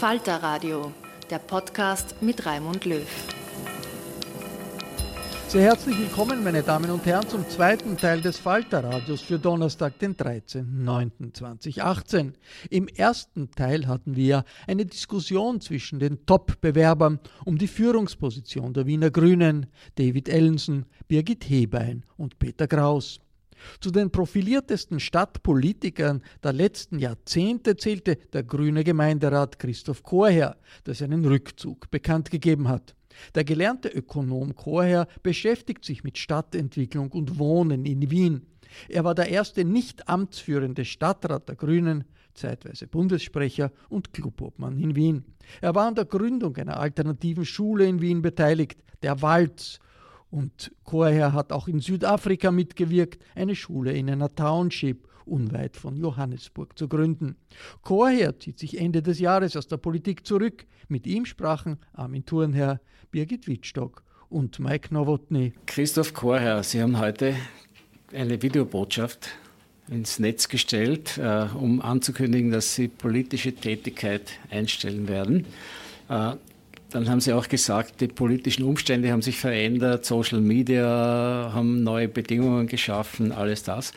Falter Radio, der Podcast mit Raimund Löw. Sehr herzlich willkommen, meine Damen und Herren, zum zweiten Teil des Falter-Radios für Donnerstag, den 13.09.2018. Im ersten Teil hatten wir eine Diskussion zwischen den Top-Bewerbern um die Führungsposition der Wiener Grünen, David Ellenson, Birgit Hebein und Peter Kraus. Zu den profiliertesten Stadtpolitikern der letzten Jahrzehnte zählte der grüne Gemeinderat Christoph Chorherr, der seinen Rückzug bekannt gegeben hat. Der gelernte Ökonom Chorherr beschäftigt sich mit Stadtentwicklung und Wohnen in Wien. Er war der erste nicht amtsführende Stadtrat der Grünen, zeitweise Bundessprecher und Clubobmann in Wien. Er war an der Gründung einer alternativen Schule in Wien beteiligt, der Walz, und Chorherr hat auch in Südafrika mitgewirkt, eine Schule in einer Township unweit von Johannesburg zu gründen. Chorherr zieht sich Ende des Jahres aus der Politik zurück. Mit ihm sprachen Armin Thurnherr, Birgit Wittstock und Mike Nowotny. Christoph Chorherr, Sie haben heute eine Videobotschaft ins Netz gestellt, äh, um anzukündigen, dass Sie politische Tätigkeit einstellen werden. Äh, dann haben Sie auch gesagt, die politischen Umstände haben sich verändert, Social Media haben neue Bedingungen geschaffen, alles das.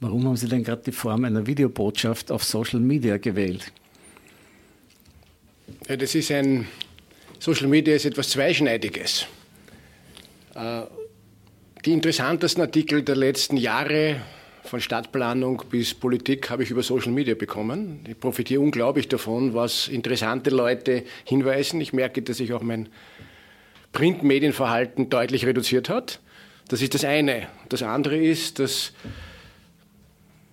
Warum haben Sie denn gerade die Form einer Videobotschaft auf Social Media gewählt? Ja, das ist ein, Social Media ist etwas Zweischneidiges. Äh, Die interessantesten Artikel der letzten Jahre, von Stadtplanung bis Politik, habe ich über Social Media bekommen. Ich profitiere unglaublich davon, was interessante Leute hinweisen. Ich merke, dass sich auch mein Printmedienverhalten deutlich reduziert hat. Das ist das eine. Das andere ist, dass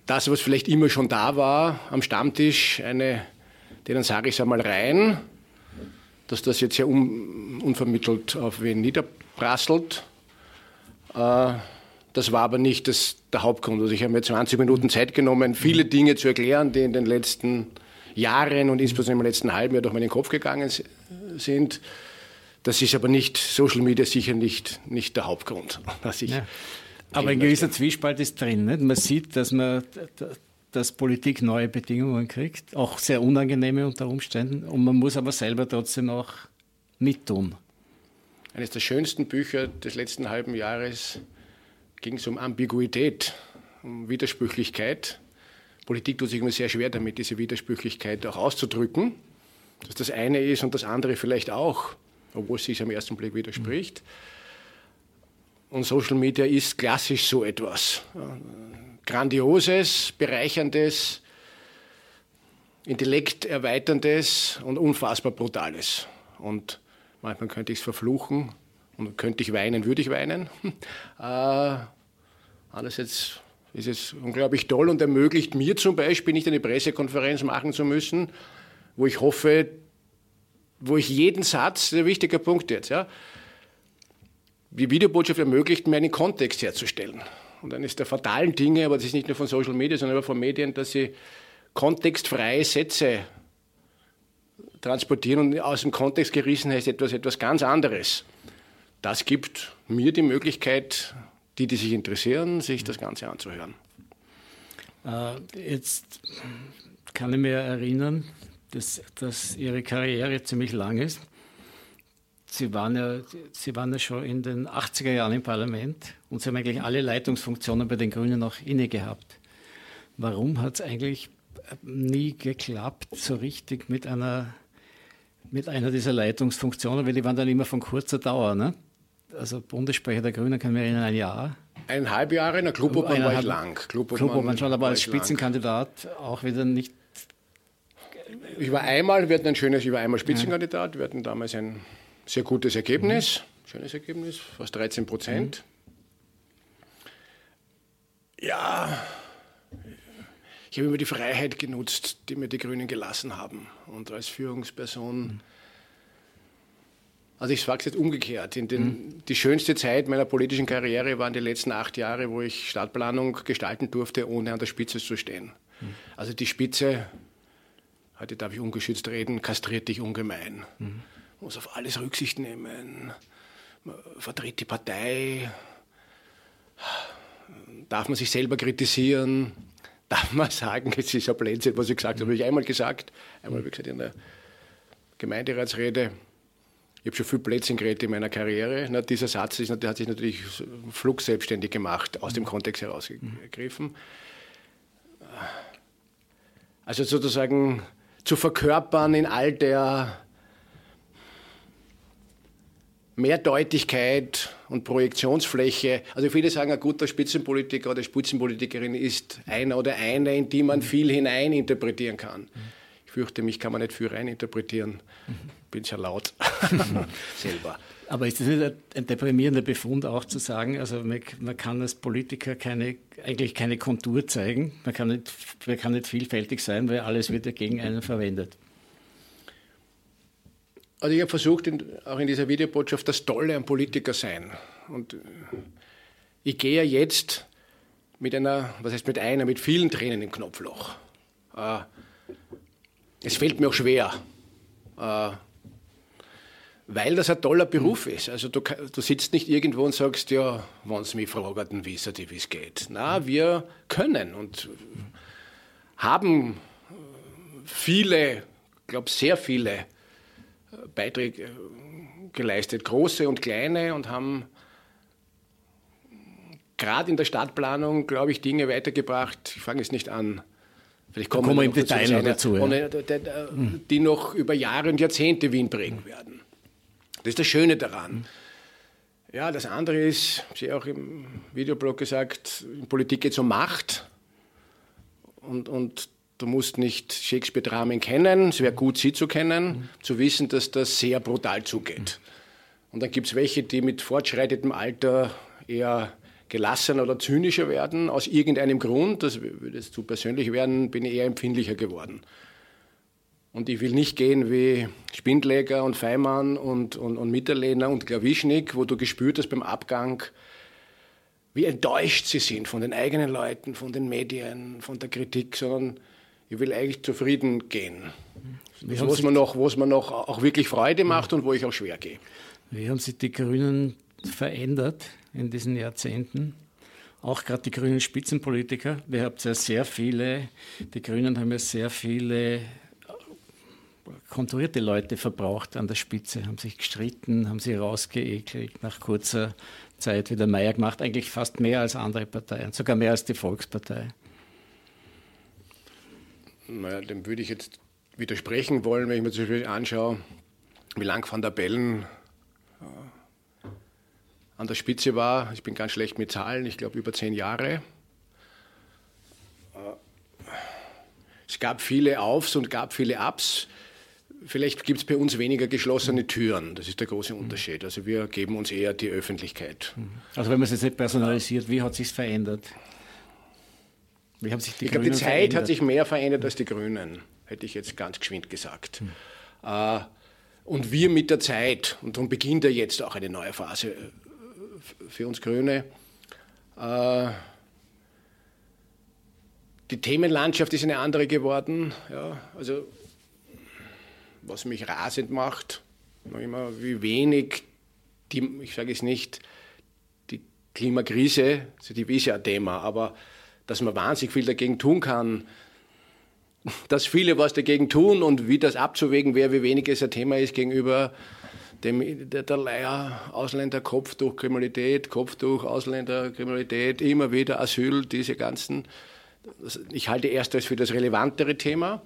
das, was vielleicht immer schon da war, am Stammtisch, eine, denen sage ich es einmal rein, dass das jetzt ja un, unvermittelt auf wen niederprasselt. Äh, das war aber nicht das, der Hauptgrund. Also ich habe mir 20 Minuten Zeit genommen, viele Dinge zu erklären, die in den letzten Jahren und insbesondere im letzten halben Jahr durch meinen Kopf gegangen sind. Das ist aber nicht, Social Media sicher nicht, nicht der Hauptgrund, dass ich Ja. Aber ein gewisser möchte. Zwiespalt ist drin. Nicht? Man sieht, dass, man, dass Politik neue Bedingungen kriegt, auch sehr unangenehme unter Umständen. Und man muss aber selber trotzdem auch mittun. Eines der schönsten Bücher des letzten halben Jahres ging es um Ambiguität, um Widersprüchlichkeit. Politik tut sich immer sehr schwer damit, diese Widersprüchlichkeit auch auszudrücken. Dass das eine ist und das andere vielleicht auch, obwohl es sich am ersten Blick widerspricht. Und Social Media ist klassisch so etwas. Grandioses, bereicherndes, intellekterweiterndes und unfassbar brutales. Und manchmal könnte ich es verfluchen und könnte ich weinen, würde ich weinen. Äh, andererseits ist es unglaublich toll und ermöglicht mir zum Beispiel nicht eine Pressekonferenz machen zu müssen, wo ich hoffe, wo ich jeden Satz, der wichtige Punkt jetzt, ja, die Videobotschaft ermöglicht mir einen Kontext herzustellen. Und eines der fatalen Dinge, aber das ist nicht nur von Social Media, sondern auch von Medien, dass sie kontextfreie Sätze transportieren und aus dem Kontext gerissen heißt etwas, etwas ganz anderes. Das gibt mir die Möglichkeit, die, die sich interessieren, sich das Ganze anzuhören. Äh, jetzt kann ich mir erinnern, dass, dass Ihre Karriere ziemlich lang ist. Sie waren, ja, Sie waren ja schon in den 80er Jahren im Parlament und Sie haben eigentlich alle Leitungsfunktionen bei den Grünen noch inne gehabt. Warum hat es eigentlich nie geklappt, so richtig mit einer, mit einer dieser Leitungsfunktionen? Weil die waren dann immer von kurzer Dauer. Ne? Also Bundessprecher der Grünen kann mich erinnern, ein Jahr. Eineinhalb Jahre, in der Clubobmann war ich lang. Clubobmann, Clubobmann schon, aber als Spitzenkandidat lang. auch wieder nicht. Ich war einmal, wir hatten ein schönes, ich war einmal Spitzenkandidat, wir hatten damals ein sehr gutes Ergebnis, mhm. schönes Ergebnis, fast 13 Prozent. Mhm. Ja, ich habe immer die Freiheit genutzt, die mir die Grünen gelassen haben. Und als Führungsperson, mhm. Also ich sage es jetzt umgekehrt, den, mhm. die schönste Zeit meiner politischen Karriere waren die letzten acht Jahre, wo ich Stadtplanung gestalten durfte, ohne an der Spitze zu stehen. Mhm. Also die Spitze, heute darf ich ungeschützt reden, kastriert dich ungemein. Mhm muss auf alles Rücksicht nehmen, man vertritt die Partei, darf man sich selber kritisieren, darf man sagen, es ist ein Blödsinn, was ich gesagt habe, habe ich einmal gesagt, einmal wie gesagt in der Gemeinderatsrede, ich habe schon viel Blödsinn geredet in meiner Karriere. Na, dieser Satz ist, hat sich natürlich flugselbstständig gemacht, aus dem Kontext herausgegriffen. Also sozusagen zu verkörpern in all der Mehrdeutigkeit und Projektionsfläche. Also viele sagen, ein guter Spitzenpolitiker oder Spitzenpolitikerin ist einer oder eine, in die man viel hineininterpretieren kann. Ich fürchte, mich kann man nicht viel reininterpretieren. Bin sehr laut selber. Aber ist das nicht ein deprimierender Befund auch zu sagen, also man, man, kann als Politiker keine, eigentlich keine Kontur zeigen, man kann, nicht, man kann nicht vielfältig sein, weil alles wird ja gegen einen verwendet? Also ich habe versucht, in, auch in dieser Videobotschaft, das Tolle am Politiker sein. Und ich gehe ja jetzt mit einer, was heißt mit einer, mit vielen Tränen im Knopfloch. Äh, es fällt mir auch schwer, äh, weil das ein toller Beruf ist. Also du, du sitzt nicht irgendwo und sagst, ja, wenn sie mich fragen, dann wissen die, wie es geht. Na, wir können und haben viele, ich glaube sehr viele Beiträge geleistet, große und kleine, und haben gerade in der Stadtplanung, glaube ich, Dinge weitergebracht. Ich fange es nicht an. Vielleicht kommen, kommen wir im Detail noch dazu. Ja. Äh, die noch über Jahre und Jahrzehnte Wien prägen werden. Das ist das Schöne daran. Ja, das andere ist, ich habe auch im Videoblog gesagt, in Politik geht es um Macht. Und, und Du musst nicht Shakespeare-Dramen kennen, es wäre gut, sie zu kennen, zu wissen, dass das sehr brutal zugeht. Und dann gibt es welche, die mit fortschreitendem Alter eher gelassener oder zynischer werden, aus irgendeinem Grund, das würde jetzt zu persönlich werden, bin ich eher empfindlicher geworden. Und ich will nicht gehen wie Spindleger und Feimann und, und, und Mitterlehner und Klawischnik, wo du gespürt hast beim Abgang, wie enttäuscht sie sind von den eigenen Leuten, von den Medien, von der Kritik, sondern ich will eigentlich zufrieden gehen. wo es mir noch, noch auch wirklich Freude macht und wo ich auch schwer gehe. Wie haben sich die Grünen verändert in diesen Jahrzehnten? Auch gerade die grünen Spitzenpolitiker. Wir haben ja sehr viele, die Grünen haben ja sehr viele konturierte Leute verbraucht an der Spitze, haben sich gestritten, haben sie rausgeekelt, nach kurzer Zeit wieder Meier gemacht, eigentlich fast mehr als andere Parteien, sogar mehr als die Volkspartei naja, dem würde ich jetzt widersprechen wollen, wenn ich mir zum Beispiel anschaue, wie lang Van der Bellen äh, an der Spitze war. Ich bin ganz schlecht mit Zahlen, ich glaube über zehn Jahre. Äh, es gab viele Aufs und gab viele Ups. Vielleicht gibt es bei uns weniger geschlossene Türen. Das ist der große Unterschied. Also wir geben uns eher die Öffentlichkeit. Also wenn man es jetzt nicht personalisiert, wie hat sich verändert? Wie haben sich die ich glaube, die Zeit verändert? hat sich mehr verändert als die Grünen, hätte ich jetzt ganz geschwind gesagt. Hm. Und wir mit der Zeit, und darum beginnt ja jetzt auch eine neue Phase äh, für uns Grüne. Äh, die Themenlandschaft ist eine andere geworden. Ja, also, was mich rasend macht, noch immer, wie wenig, die, ich sage es nicht, die Klimakrise, also die ist ja ein Thema, aber dass man wahnsinnig viel dagegen tun kann, dass viele was dagegen tun und wie das abzuwägen wäre, wie wenig es ein Thema ist gegenüber dem, der, der Leier, Ausländer, Kopftuchkriminalität, Kopftuch, Ausländerkriminalität, immer wieder Asyl, diese ganzen. Ich halte ersteres für das relevantere Thema.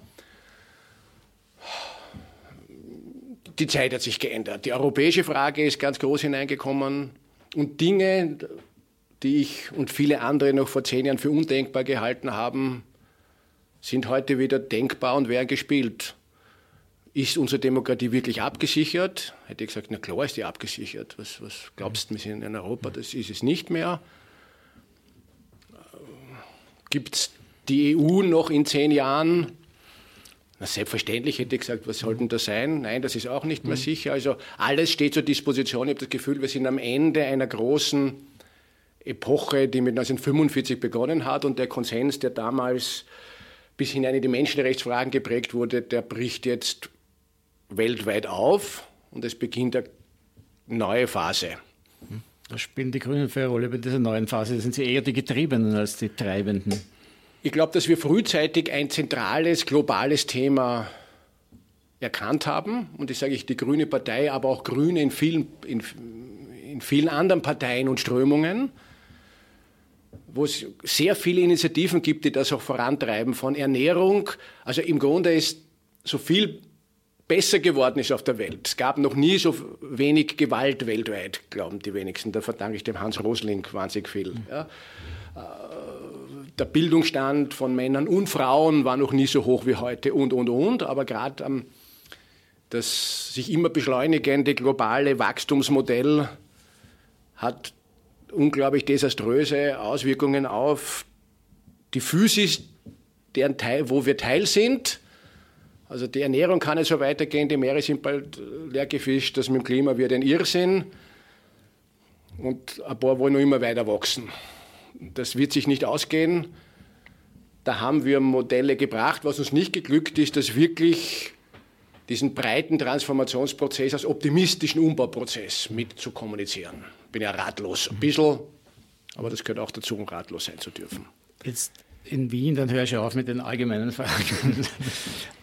Die Zeit hat sich geändert. Die europäische Frage ist ganz groß hineingekommen und Dinge, die ich und viele andere noch vor zehn Jahren für undenkbar gehalten haben, sind heute wieder denkbar und werden gespielt. Ist unsere Demokratie wirklich abgesichert? Hätte ich gesagt, na klar ist die abgesichert. Was, was glaubst du, wir sind in Europa? Das ist es nicht mehr. Gibt es die EU noch in zehn Jahren? Na, selbstverständlich hätte ich gesagt, was soll denn das sein? Nein, das ist auch nicht mehr sicher. Also alles steht zur Disposition. Ich habe das Gefühl, wir sind am Ende einer großen Epoche, die mit 1945 begonnen hat und der Konsens, der damals bis hinein in die Menschenrechtsfragen geprägt wurde, der bricht jetzt weltweit auf und es beginnt eine neue Phase. Was spielen die Grünen für eine Rolle bei dieser neuen Phase? Sind sie eher die Getriebenen als die Treibenden? Ich glaube, dass wir frühzeitig ein zentrales, globales Thema erkannt haben. Und ich sage ich, die Grüne Partei, aber auch Grüne in vielen, in, in vielen anderen Parteien und Strömungen, wo es sehr viele Initiativen gibt, die das auch vorantreiben, von Ernährung. Also im Grunde ist so viel besser geworden ist auf der Welt. Es gab noch nie so wenig Gewalt weltweit, glauben die wenigsten. Da verdanke ich dem Hans Rosling wahnsinnig viel. Ja. Der Bildungsstand von Männern und Frauen war noch nie so hoch wie heute und, und, und. Aber gerade ähm, das sich immer beschleunigende globale Wachstumsmodell hat unglaublich desaströse Auswirkungen auf die Physis, deren Teil, wo wir Teil sind. Also die Ernährung kann nicht so weitergehen, die Meere sind bald leer gefischt, das mit dem Klima wird ein Irrsinn. Und ein paar wollen noch immer weiter wachsen. Das wird sich nicht ausgehen. Da haben wir Modelle gebracht. Was uns nicht geglückt ist, dass wirklich diesen breiten Transformationsprozess als optimistischen Umbauprozess mit zu kommunizieren. Bin ja ratlos, ein bisschen, aber das gehört auch dazu, um ratlos sein zu dürfen. Jetzt in Wien, dann höre ich auf mit den allgemeinen Fragen.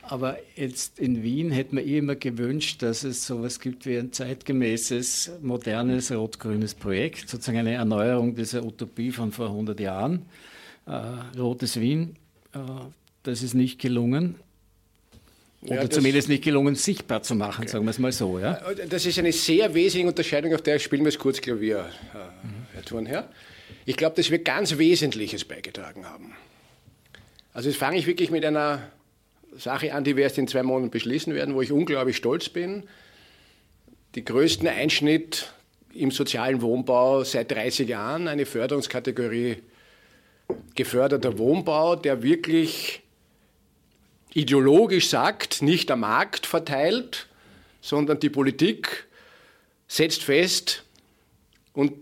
Aber jetzt in Wien hätte man eh immer gewünscht, dass es sowas gibt wie ein zeitgemäßes, modernes rot-grünes Projekt, sozusagen eine Erneuerung dieser Utopie von vor 100 Jahren. Äh, Rotes Wien, äh, das ist nicht gelungen. Oder Ja, zumindest nicht gelungen, sichtbar zu machen, sagen wir es mal so. Ja? Das ist eine sehr wesentliche Unterscheidung, auf der spielen wir es kurz Klavier, äh, Herr Thurnherr. Ich glaube, dass wir ganz Wesentliches beigetragen haben. Also jetzt fange ich wirklich mit einer Sache an, die wir erst in zwei Monaten beschließen werden, wo ich unglaublich stolz bin. Die größten Einschnitt im sozialen Wohnbau seit 30 Jahren, eine Förderungskategorie geförderter Wohnbau, der wirklich ideologisch sagt, nicht der Markt verteilt, sondern die Politik setzt fest und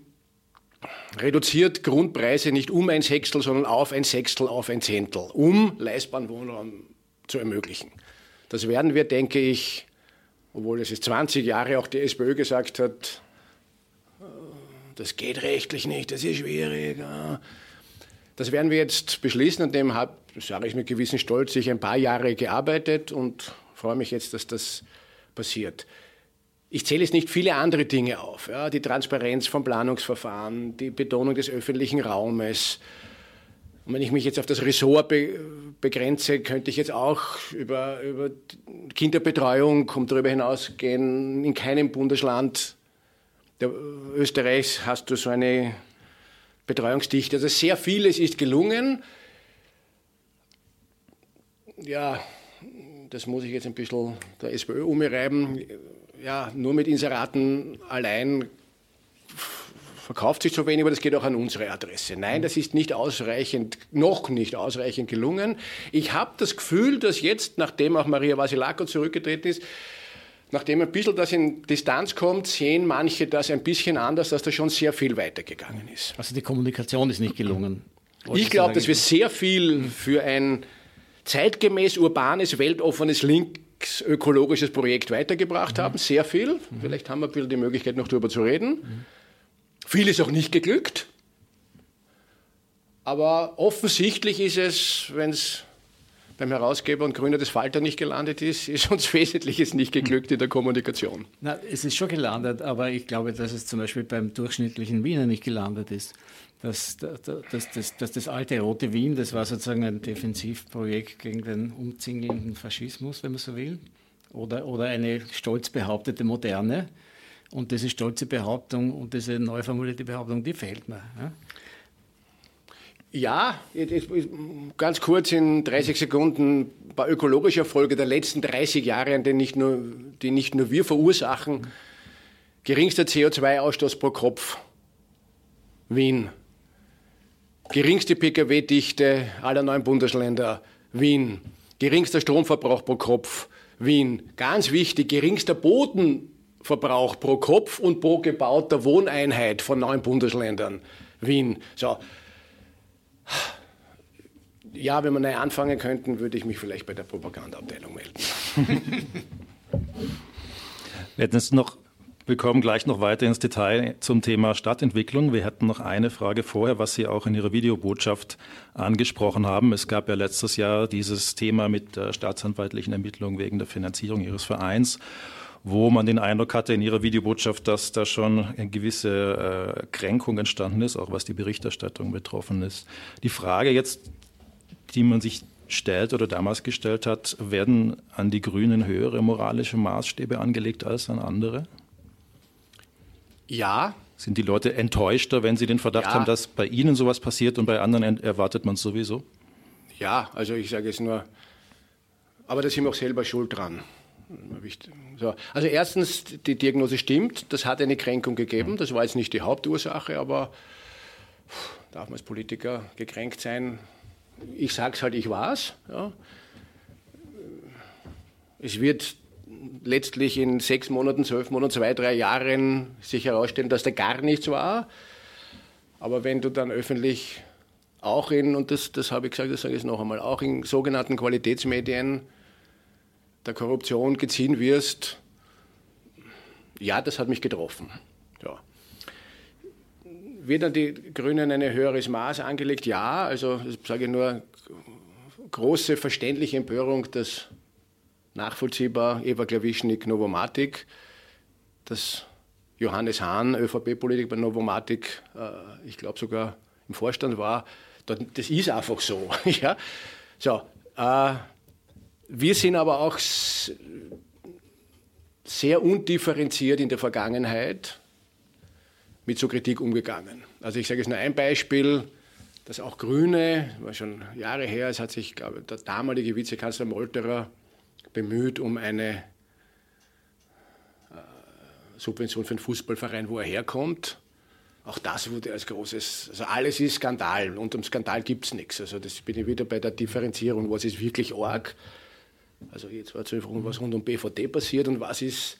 reduziert Grundpreise nicht um ein Sechstel, sondern auf ein Sechstel, auf ein Zehntel, um leistbaren Wohnraum zu ermöglichen. Das werden wir, denke ich, obwohl es jetzt 20 Jahre auch die SPÖ gesagt hat, das geht rechtlich nicht, das ist schwierig. Das werden wir jetzt beschließen, an dem habe, sage ich mit gewissem Stolz, ich ein paar Jahre gearbeitet und freue mich jetzt, dass das passiert. Ich zähle jetzt nicht viele andere Dinge auf. Ja, die Transparenz vom Planungsverfahren, die Betonung des öffentlichen Raumes. Und wenn ich mich jetzt auf das Ressort be begrenze, könnte ich jetzt auch über, über Kinderbetreuung, um darüber hinausgehen, in keinem Bundesland der Österreichs hast du so eine Betreuungsdichte. Also sehr vieles ist gelungen. Ja, das muss ich jetzt ein bisschen der SPÖ umreiben. Ja, nur mit Inseraten allein verkauft sich zu wenig, aber das geht auch an unsere Adresse. Nein, das ist nicht ausreichend, noch nicht ausreichend gelungen. Ich habe das Gefühl, dass jetzt, nachdem auch Maria Vasilako zurückgetreten ist, nachdem ein bisschen das in Distanz kommt, sehen manche das ein bisschen anders, dass da schon sehr viel weitergegangen ist. Also die Kommunikation ist nicht gelungen. Ich glaube, dass wir sehr viel für ein zeitgemäß urbanes, weltoffenes, linksökologisches Projekt weitergebracht haben. Sehr viel. Vielleicht haben wir ein bisschen die Möglichkeit, noch darüber zu reden. Viel ist auch nicht geglückt. Aber offensichtlich ist es, wenn es beim Herausgeber und Gründer des Falter nicht gelandet ist, ist uns Wesentliches nicht geglückt in der Kommunikation. Na, es ist schon gelandet, aber ich glaube, dass es zum Beispiel beim durchschnittlichen Wiener nicht gelandet ist. Dass, dass, dass, dass das alte Rote Wien, das war sozusagen ein Defensivprojekt gegen den umzingelnden Faschismus, wenn man so will, oder, oder eine stolz behauptete Moderne. Und diese stolze Behauptung und diese neu formulierte Behauptung, die fehlt mir. Ja? Ja, ganz kurz in 30 Sekunden ein paar ökologische Erfolge der letzten 30 Jahre, die nicht nur, die nicht nur wir verursachen. Geringster CO2-Ausstoß pro Kopf, Wien. Geringste Pkw-Dichte aller neun Bundesländer, Wien. Geringster Stromverbrauch pro Kopf, Wien. Ganz wichtig, geringster Bodenverbrauch pro Kopf und pro gebauter Wohneinheit von neun Bundesländern, Wien. So, ja, wenn wir neu anfangen könnten, würde ich mich vielleicht bei der Propagandaabteilung melden. wir hätten jetzt noch, wir kommen gleich noch weiter ins Detail zum Thema Stadtentwicklung. Wir hätten noch eine Frage vorher, was Sie auch in Ihrer Videobotschaft angesprochen haben. Es gab ja letztes Jahr dieses Thema mit der staatsanwaltlichen Ermittlung wegen der Finanzierung Ihres Vereins wo man den Eindruck hatte in Ihrer Videobotschaft, dass da schon eine gewisse äh, Kränkung entstanden ist, auch was die Berichterstattung betroffen ist. Die Frage jetzt, die man sich stellt oder damals gestellt hat, werden an die Grünen höhere moralische Maßstäbe angelegt als an andere? Ja. Sind die Leute enttäuschter, wenn sie den Verdacht ja. haben, dass bei ihnen sowas passiert und bei anderen erwartet man es sowieso? Ja, also ich sage es nur, aber da sind wir auch selber schuld dran. So. Also erstens, die Diagnose stimmt, das hat eine Kränkung gegeben, das war jetzt nicht die Hauptursache, aber darf man als Politiker gekränkt sein? Ich sage es halt, ich war es. Ja. Es wird letztlich in sechs Monaten, zwölf Monaten, zwei, drei Jahren sich herausstellen, dass da gar nichts war. Aber wenn du dann öffentlich auch in, und das, das habe ich gesagt, das sage ich noch einmal, auch in sogenannten Qualitätsmedien der Korruption geziehen wirst, ja, das hat mich getroffen. Ja. Wird an die Grünen ein höheres Maß angelegt? Ja, also ich sage nur große verständliche Empörung, dass nachvollziehbar Eva Klawischnik Novomatic, dass Johannes Hahn, ÖVP-Politiker bei Novomatic, äh, ich glaube sogar im Vorstand war, das ist einfach so. ja? So, äh, wir sind aber auch sehr undifferenziert in der Vergangenheit mit so Kritik umgegangen. Also ich sage jetzt nur ein Beispiel, dass auch Grüne, war schon Jahre her, es hat sich glaube, der damalige Vizekanzler Molterer bemüht um eine äh, Subvention für einen Fußballverein, wo er herkommt. Auch das wurde als großes, also alles ist Skandal. Unter dem Skandal gibt es nichts. Also das bin ich wieder bei der Differenzierung, was ist wirklich arg also jetzt war zu fragen, was rund um BVD passiert und was ist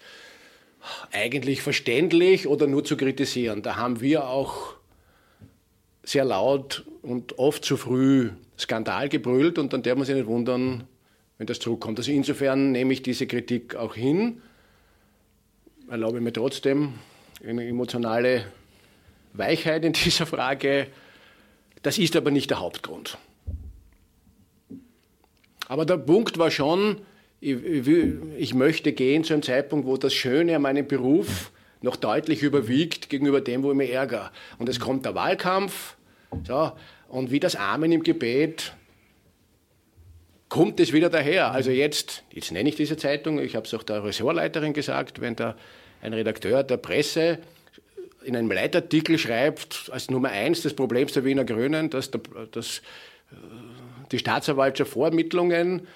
eigentlich verständlich oder nur zu kritisieren. Da haben wir auch sehr laut und oft zu früh Skandal gebrüllt und dann darf man sich nicht wundern, wenn das zurückkommt. Also insofern nehme ich diese Kritik auch hin, erlaube mir trotzdem eine emotionale Weichheit in dieser Frage. Das ist aber nicht der Hauptgrund. Aber der Punkt war schon, ich, möchte gehen zu einem Zeitpunkt, wo das Schöne an meinem Beruf noch deutlich überwiegt gegenüber dem, wo ich mich ärgere. Und es kommt der Wahlkampf, so, und wie das Amen im Gebet kommt es wieder daher. Also jetzt, jetzt nenne ich diese Zeitung, ich habe es auch der Ressortleiterin gesagt, wenn da ein Redakteur der Presse in einem Leitartikel schreibt, als Nummer eins des Problems der Wiener Grünen, dass, der, dass die Staatsanwaltschaft Vorermittlungen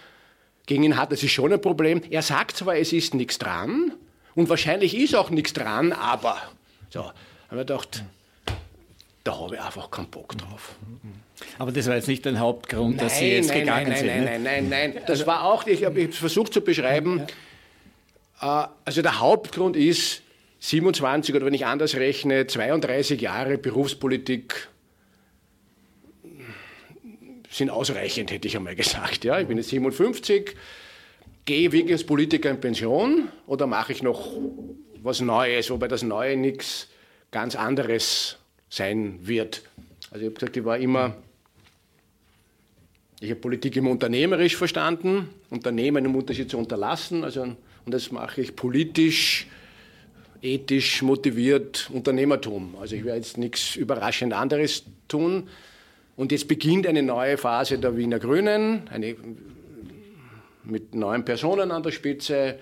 gegen ihn hat, das ist schon ein Problem. Er sagt zwar, es ist nichts dran und wahrscheinlich ist auch nichts dran, aber so, haben wir gedacht, da habe ich einfach keinen Bock drauf. Aber das war jetzt nicht der Hauptgrund, nein, dass Sie jetzt nein, gegangen nein, sind. Nein, ne? nein, nein, nein, nein. Das war auch, ich habe versucht zu beschreiben, äh, also der Hauptgrund ist 27 oder wenn ich anders rechne, 32 Jahre Berufspolitik sind ausreichend, hätte ich einmal gesagt. Ja, ich bin jetzt 57, gehe wirklich als Politiker in Pension oder mache ich noch was Neues, wobei das Neue nichts ganz anderes sein wird. Also ich habe gesagt, ich war immer, ich habe Politik immer unternehmerisch verstanden, Unternehmen im Unterschied zu unterlassen, also, und das mache ich politisch, ethisch motiviert Unternehmertum. Also ich werde jetzt nichts überraschend anderes tun. Und jetzt beginnt eine neue Phase der Wiener Grünen, eine, mit neuen Personen an der Spitze,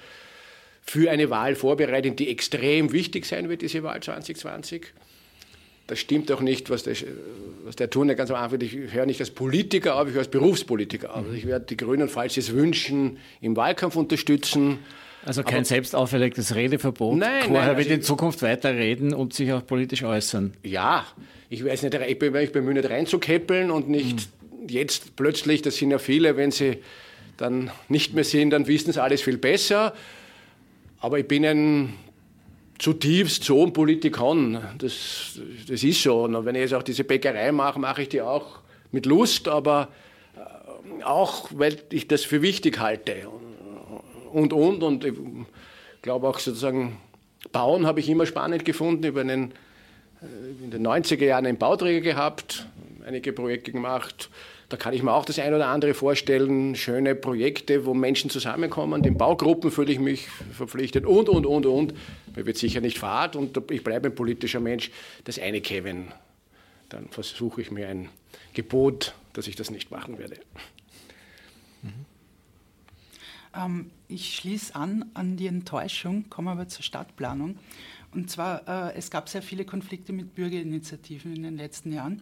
für eine Wahl vorbereitet, die extrem wichtig sein wird, diese Wahl 2020. Das stimmt auch nicht, was der, was der Turner ganz am Anfang, ich höre nicht als Politiker auf, ich höre als Berufspolitiker auf. Also ich werde die Grünen, falls sie es wünschen, im Wahlkampf unterstützen. Also kein Aber- selbst auferlegtes Redeverbot. Nein, Vorher nein, wird also- in Zukunft weiterreden und sich auch politisch äußern. Ja, ich weiß nicht, ich bin, ich bemühe nicht reinzukeppeln und nicht jetzt plötzlich, das sind ja viele, wenn sie dann nicht mehr sind, dann wissen sie alles viel besser. Aber ich bin ein zutiefst so ein Politikon. Das, das ist so. Und wenn ich jetzt auch diese Bäckerei mache, mache ich die auch mit Lust, aber äh, auch, weil ich das für wichtig halte. Und, und, und ich glaube auch sozusagen, Bauen habe ich immer spannend gefunden. Über einen in den 90er Jahren einen Bauträger gehabt, einige Projekte gemacht. Da kann ich mir auch das ein oder andere vorstellen. Schöne Projekte, wo Menschen zusammenkommen. Den Baugruppen fühle ich mich verpflichtet und, und, und, und. Mir wird sicher nicht fad und ich bleibe ein politischer Mensch. Das eine, Kevin, dann versuche ich mir ein Gebot, dass ich das nicht machen werde. Ähm, ich schließe an an die Enttäuschung, komme aber zur Stadtplanung. Und zwar, äh, es gab sehr viele Konflikte mit Bürgerinitiativen in den letzten Jahren,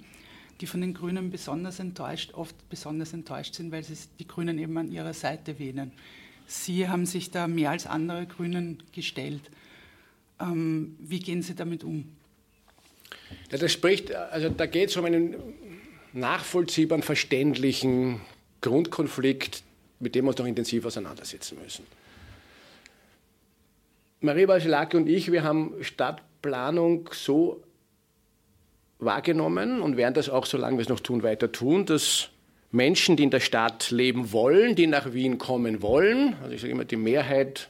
die von den Grünen besonders enttäuscht, oft besonders enttäuscht sind, weil sie die Grünen eben an ihrer Seite wählen. Sie haben sich da mehr als andere Grünen gestellt. Ähm, wie gehen Sie damit um? Ja, das spricht, also da geht es um einen nachvollziehbaren, verständlichen Grundkonflikt, mit dem wir uns noch intensiv auseinandersetzen müssen. Marie Basilake und ich, wir haben Stadtplanung so wahrgenommen und werden das auch, solange wir es noch tun, weiter tun, dass Menschen, die in der Stadt leben wollen, die nach Wien kommen wollen, also ich sage immer, die Mehrheit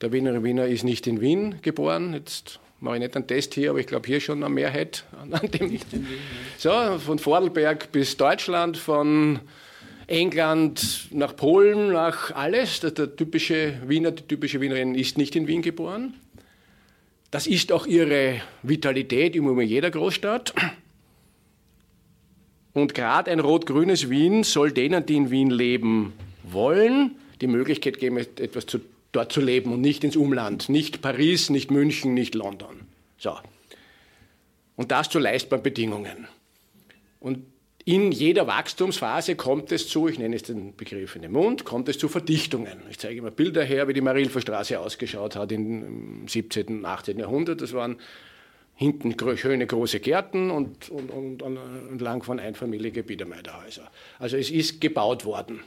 der Wienerinnen und Wiener ist nicht in Wien geboren. Jetzt mache ich nicht einen Test hier, aber ich glaube hier schon eine Mehrheit. An dem so, von Vordelberg bis Deutschland, von England nach Polen, nach alles. Der, der typische Wiener, die typische Wienerin ist nicht in Wien geboren. Das ist auch ihre Vitalität Übrigen jeder Großstadt. Und gerade ein rot-grünes Wien soll denen, die in Wien leben wollen, die Möglichkeit geben, etwas zu, dort zu leben und nicht ins Umland. Nicht Paris, nicht München, nicht London. So. Und das zu leistbaren Bedingungen. Und in jeder Wachstumsphase kommt es zu, ich nenne jetzt den Begriff in den Mund, kommt es zu Verdichtungen. Ich zeige immer Bilder her, wie die Marilferstraße ausgeschaut hat im 17., 18. Jahrhundert. Das waren hinten schöne große Gärten und, und, und, und entlang von Einfamiliengebietermeiderhäuser. Also es ist gebaut worden.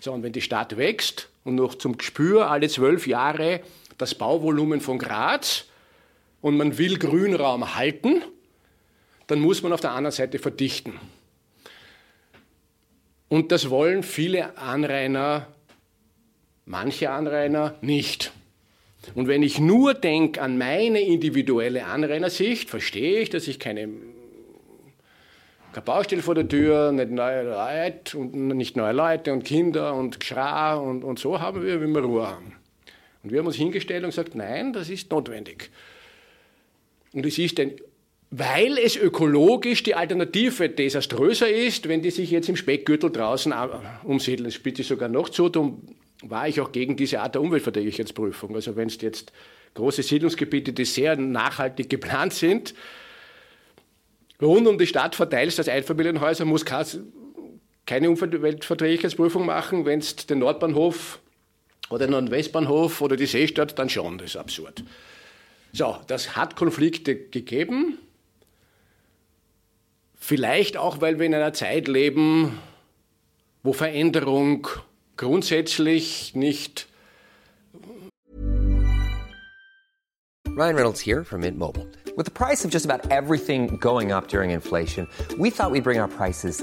So, und wenn die Stadt wächst und noch zum Gespür alle zwölf Jahre das Bauvolumen von Graz und man will Grünraum halten, dann muss man auf der anderen Seite verdichten. Und das wollen viele Anrainer, manche Anrainer nicht. Und wenn ich nur denke an meine individuelle Anrainersicht, verstehe ich, dass ich keine, keine Baustelle vor der Tür, nicht neue Leute und nicht neue Leute und Kinder und Geschrei und, und so haben wir, wie wir Ruhe haben. Und wir haben uns hingestellt und gesagt, nein, das ist notwendig. Und es ist ein, weil es ökologisch die Alternative desaströser ist, wenn die sich jetzt im Speckgürtel draußen umsiedeln. Das spielt sich sogar noch zu, darum war ich auch gegen diese Art der Umweltverträglichkeitsprüfung. Also wenn es jetzt große Siedlungsgebiete, die sehr nachhaltig geplant sind, rund um die Stadt verteilst als Einfamilienhäuser, muss keine Umweltverträglichkeitsprüfung machen. Wenn es den Nordbahnhof oder den Nordwestbahnhof oder die Seestadt, dann schon. Das ist absurd. So, das hat Konflikte gegeben. Vielleicht auch, weil wir in einer Zeit leben, wo Veränderung grundsätzlich nicht. Ryan Reynolds here from Mint Mobile. With the price of just about everything going up during inflation, we thought we'd bring our prices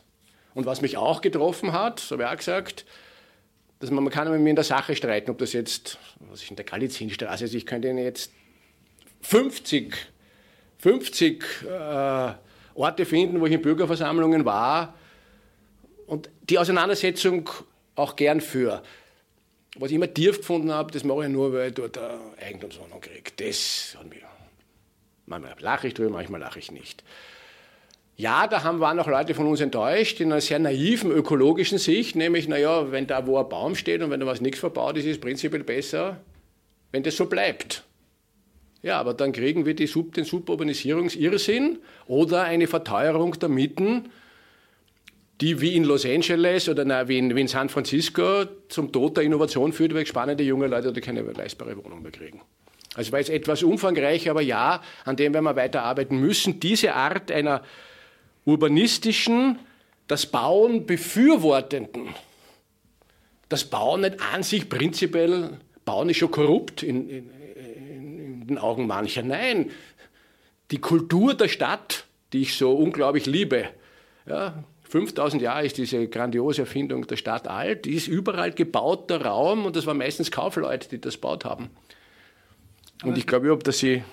Und was mich auch getroffen hat, so habe ich auch gesagt, dass man, man kann mit mir in der Sache streiten, ob das jetzt, was ich in der Galizinstraße, also ich könnte Ihnen jetzt 50, 50 äh, Orte finden, wo ich in Bürgerversammlungen war und die Auseinandersetzung auch gern für. Was ich immer tief gefunden habe, das mache ich nur, weil ich dort eine Eigentumswohnung kriege. Das hat mich, manchmal lache ich drüber, manchmal lache ich nicht. Ja, da haben, waren auch Leute von uns enttäuscht, in einer sehr naiven ökologischen Sicht, nämlich, naja, wenn da wo ein Baum steht und wenn da was nichts verbaut ist, ist es prinzipiell besser, wenn das so bleibt. Ja, aber dann kriegen wir Sub, den Suburbanisierungsirrsinn oder eine Verteuerung der Mieten, die wie in Los Angeles oder na, wie, in, wie in San Francisco zum Tod der Innovation führt, weil spannende junge Leute die keine leistbare Wohnung mehr kriegen. Also war jetzt etwas umfangreich, aber ja, an dem werden wir weiterarbeiten müssen. Diese Art einer urbanistischen, das Bauen befürwortenden, das Bauen nicht an sich prinzipiell, Bauen ist schon korrupt in, in, in den Augen mancher. Nein, die Kultur der Stadt, die ich so unglaublich liebe, ja, 5000 Jahre ist diese grandiose Erfindung der Stadt alt, die ist überall gebauter Raum und das waren meistens Kaufleute, die das gebaut haben. Und ich glaube überhaupt, dass sie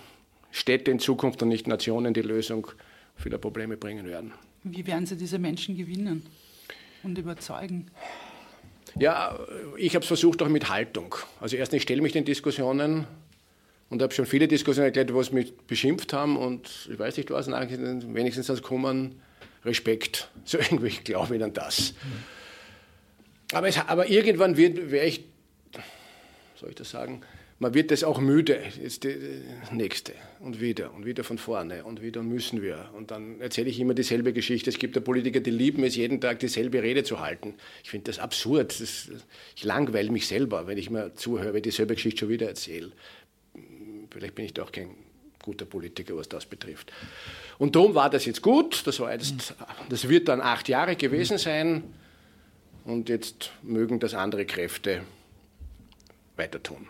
Städte in Zukunft und nicht Nationen die Lösung vieler Probleme bringen werden. Wie werden Sie diese Menschen gewinnen und überzeugen? Ja, ich habe es versucht auch mit Haltung. Also erstens, ich stelle mich den Diskussionen und habe schon viele Diskussionen erklärt, wo sie mich beschimpft haben und ich weiß nicht was, wenigstens das kommen, Respekt. So irgendwie glaube ich an das. Aber, es, aber irgendwann wird, werde ich, soll ich das sagen, man wird das auch müde. Jetzt die nächste und wieder und wieder von vorne und wieder müssen wir. Und dann erzähle ich immer dieselbe Geschichte. Es gibt ja Politiker, die lieben es, jeden Tag dieselbe Rede zu halten. Ich finde das absurd. Das, ich langweile mich selber, wenn ich mir zuhöre, wenn ich dieselbe Geschichte schon wieder erzähle. Vielleicht bin ich doch kein guter Politiker, was das betrifft. Und darum war das jetzt gut. Das, war jetzt, das wird dann acht Jahre gewesen sein. Und jetzt mögen das andere Kräfte weiter tun.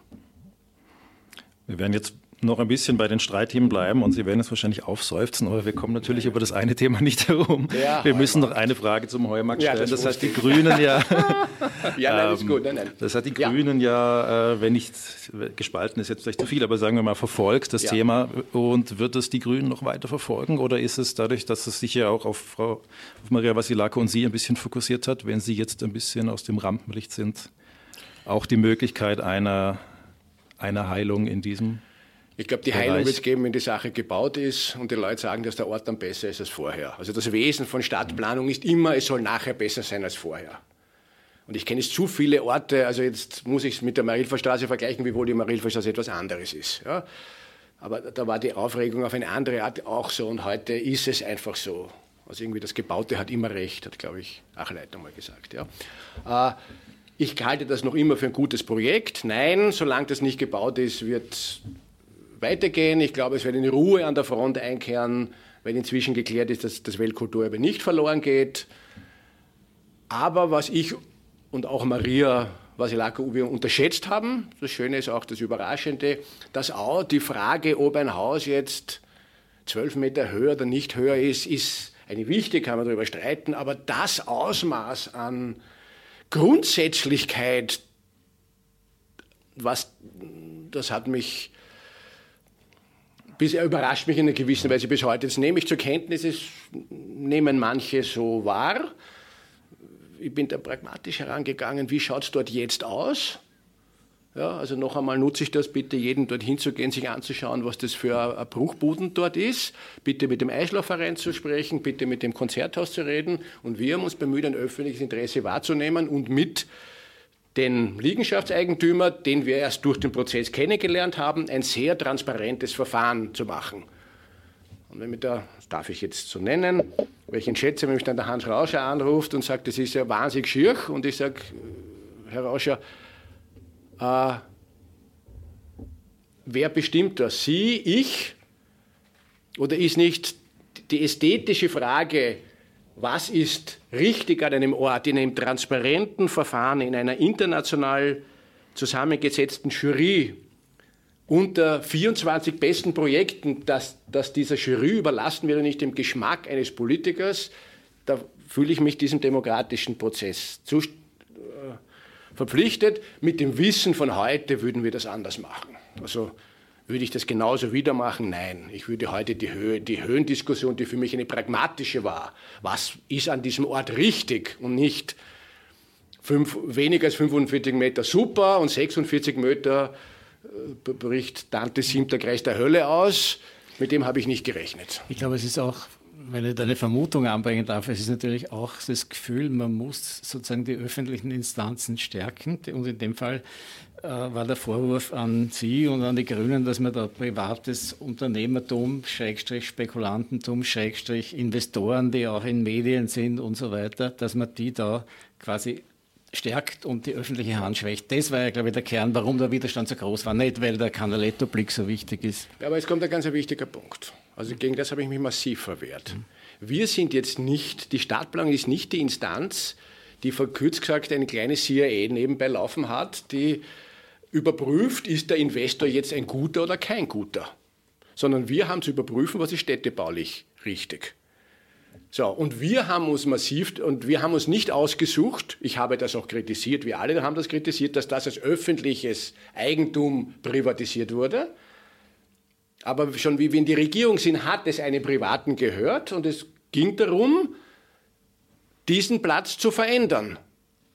Wir werden jetzt noch ein bisschen bei den Streitthemen bleiben und Sie werden es wahrscheinlich aufseufzen, aber wir kommen natürlich über das eine Thema nicht herum. Ja, wir müssen noch eine Frage zum Heumarkt stellen. Ja, das, das heißt, die Grünen ja. ja, nein, ist gut. Nein, nein. Das hat die Grünen ja, äh, wenn nicht gespalten ist jetzt vielleicht zu viel, aber sagen wir mal verfolgt das Thema. Und wird das die Grünen noch weiter verfolgen oder ist es dadurch, dass es sich ja auch auf Frau auf Maria Vasilako und Sie ein bisschen fokussiert hat, wenn Sie jetzt ein bisschen aus dem Rampenlicht sind, auch die Möglichkeit einer, einer Heilung in diesem ich glaube, die Heilung wird es geben, wenn die Sache gebaut ist und die Leute sagen, dass der Ort dann besser ist als vorher. Also das Wesen von Stadtplanung ist immer, es soll nachher besser sein als vorher. Und ich kenne jetzt zu viele Orte, also jetzt muss ich es mit der Marilferstraße vergleichen, wiewohl die Marilferstraße etwas anderes ist. Ja? Aber da war die Aufregung auf eine andere Art auch so und heute ist es einfach so. Also irgendwie das Gebaute hat immer recht, hat, glaube ich, Achleit mal gesagt. Ja? Äh, ich halte das noch immer für ein gutes Projekt. Nein, solange das nicht gebaut ist, wird weitergehen. Ich glaube, es wird eine Ruhe an der Front einkehren, weil inzwischen geklärt ist, dass das Weltkulturerbe nicht verloren geht. Aber was ich und auch Maria Vasilako unterschätzt haben, das Schöne ist auch das Überraschende, dass auch die Frage, ob ein Haus jetzt zwölf Meter höher oder nicht höher ist, ist eine wichtige, kann man darüber streiten, aber das Ausmaß an Grundsätzlichkeit, was, das hat mich bisher überrascht mich in einer gewissen Weise bis heute. Das nehme ich zur Kenntnis, es nehmen manche so wahr. Ich bin da pragmatisch herangegangen, wie schaut es dort jetzt aus? Ja, also noch einmal nutze ich das, bitte jeden dorthin zu gehen, sich anzuschauen, was das für ein Bruchbuden dort ist. Bitte mit dem Eischlerverein zu sprechen, bitte mit dem Konzerthaus zu reden. Und wir haben uns bemüht, ein öffentliches Interesse wahrzunehmen und mit den Liegenschaftseigentümer, den wir erst durch den Prozess kennengelernt haben, ein sehr transparentes Verfahren zu machen. Und wenn mir da, das darf ich jetzt so nennen, ihn schätze, wenn mich dann der Hans Rauscher anruft und sagt, das ist ja wahnsinnig schier, und ich sage, Herr Rauscher, äh, wer bestimmt das? Sie, ich? Oder ist nicht die ästhetische Frage, was ist richtig an einem Ort, in einem transparenten Verfahren, in einer international zusammengesetzten Jury unter 24 besten Projekten, dass, dass dieser Jury überlassen wird und nicht dem Geschmack eines Politikers, da fühle ich mich diesem demokratischen Prozess zu, äh, verpflichtet. Mit dem Wissen von heute würden wir das anders machen. Also würde ich das genauso wieder machen? Nein. Ich würde heute die, Höhe, die Höhendiskussion, die für mich eine pragmatische war, was ist an diesem Ort richtig und nicht fünf, weniger als 45 Meter super und 46 Meter äh, bricht Dante siebter Kreis der Hölle aus. Mit dem habe ich nicht gerechnet. Ich glaube, es ist auch wenn ich da eine Vermutung anbringen darf, es ist natürlich auch das Gefühl, man muss sozusagen die öffentlichen Instanzen stärken. Und in dem Fall äh, war der Vorwurf an Sie und an die Grünen, dass man da privates Unternehmertum, Schrägstrich Spekulantentum, Schrägstrich Investoren, die auch in Medien sind und so weiter, dass man die da quasi stärkt und die öffentliche Hand schwächt. Das war ja, glaube ich, der Kern, warum der Widerstand so groß war. Nicht, weil der Canaletto-Blick so wichtig ist. Ja, aber es kommt ein ganz wichtiger Punkt. Also gegen das habe ich mich massiv verwehrt. Wir sind jetzt nicht, die Stadtplanung ist nicht die Instanz, die verkürzt gesagt eine kleine CIA nebenbei laufen hat, die überprüft, ist der Investor jetzt ein guter oder kein guter. Sondern wir haben zu überprüfen, was ist städtebaulich richtig. So, und wir haben uns massiv, und wir haben uns nicht ausgesucht, ich habe das auch kritisiert, wir alle haben das kritisiert, dass das als öffentliches Eigentum privatisiert wurde. Aber schon wie wir in die Regierung sind, hat es einem Privaten gehört und es ging darum, diesen Platz zu verändern.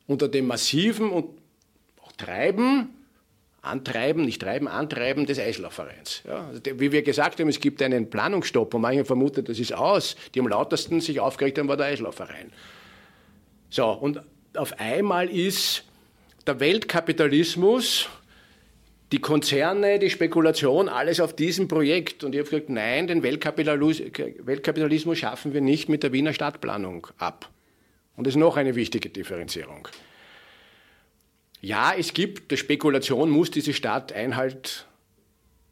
Unter dem massiven und Treiben Antreiben, nicht Treiben, Antreiben des Eislaufvereins. Ja, also wie wir gesagt haben, es gibt einen Planungsstopp und manche vermuten, das ist aus. Die am lautesten sich aufgeregt haben, war der Eislaufverein. So, und auf einmal ist der Weltkapitalismus, die Konzerne, die Spekulation, alles auf diesem Projekt. Und ich habe gesagt, nein, den Weltkapitalismus schaffen wir nicht mit der Wiener Stadtplanung ab. Und das ist noch eine wichtige Differenzierung. Ja, es gibt, der Spekulation muss diese Stadt Einhalt